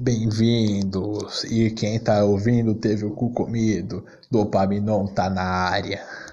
Bem-vindos, e quem tá ouvindo teve o cu comido, Dopaminon tá na área.